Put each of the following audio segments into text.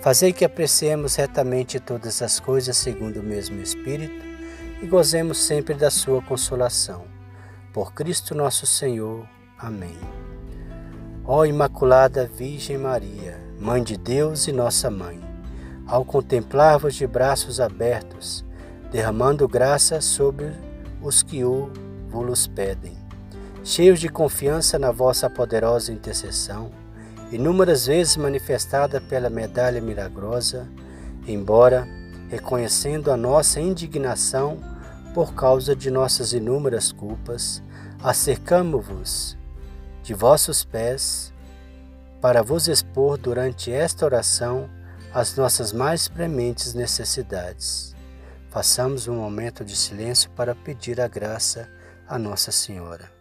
Fazei que apreciemos retamente todas as coisas segundo o mesmo Espírito e gozemos sempre da Sua consolação. Por Cristo nosso Senhor. Amém. Ó Imaculada Virgem Maria, Mãe de Deus e nossa Mãe, ao contemplar-vos de braços abertos, derramando graça sobre os que o vos pedem, cheios de confiança na vossa poderosa intercessão, inúmeras vezes manifestada pela medalha milagrosa, embora reconhecendo a nossa indignação por causa de nossas inúmeras culpas, acercamo-vos de vossos pés para vos expor durante esta oração as nossas mais prementes necessidades. Façamos um momento de silêncio para pedir a graça a Nossa Senhora.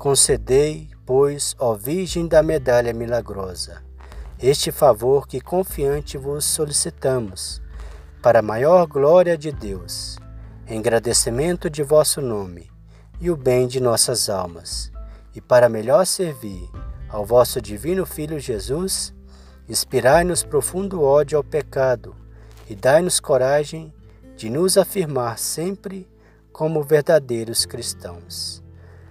Concedei, pois, ó Virgem da Medalha Milagrosa, este favor que confiante vos solicitamos, para a maior glória de Deus, em agradecimento de vosso nome e o bem de nossas almas, e para melhor servir ao vosso divino Filho Jesus, inspirai-nos profundo ódio ao pecado e dai-nos coragem de nos afirmar sempre como verdadeiros cristãos.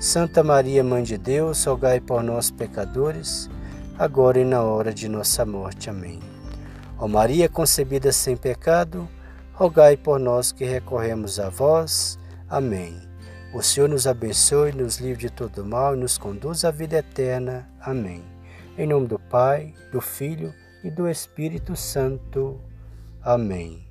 Santa Maria, Mãe de Deus, rogai por nós, pecadores, agora e na hora de nossa morte. Amém. Ó Maria concebida sem pecado, rogai por nós que recorremos a vós. Amém. O Senhor nos abençoe, nos livre de todo mal e nos conduz à vida eterna. Amém. Em nome do Pai, do Filho e do Espírito Santo. Amém.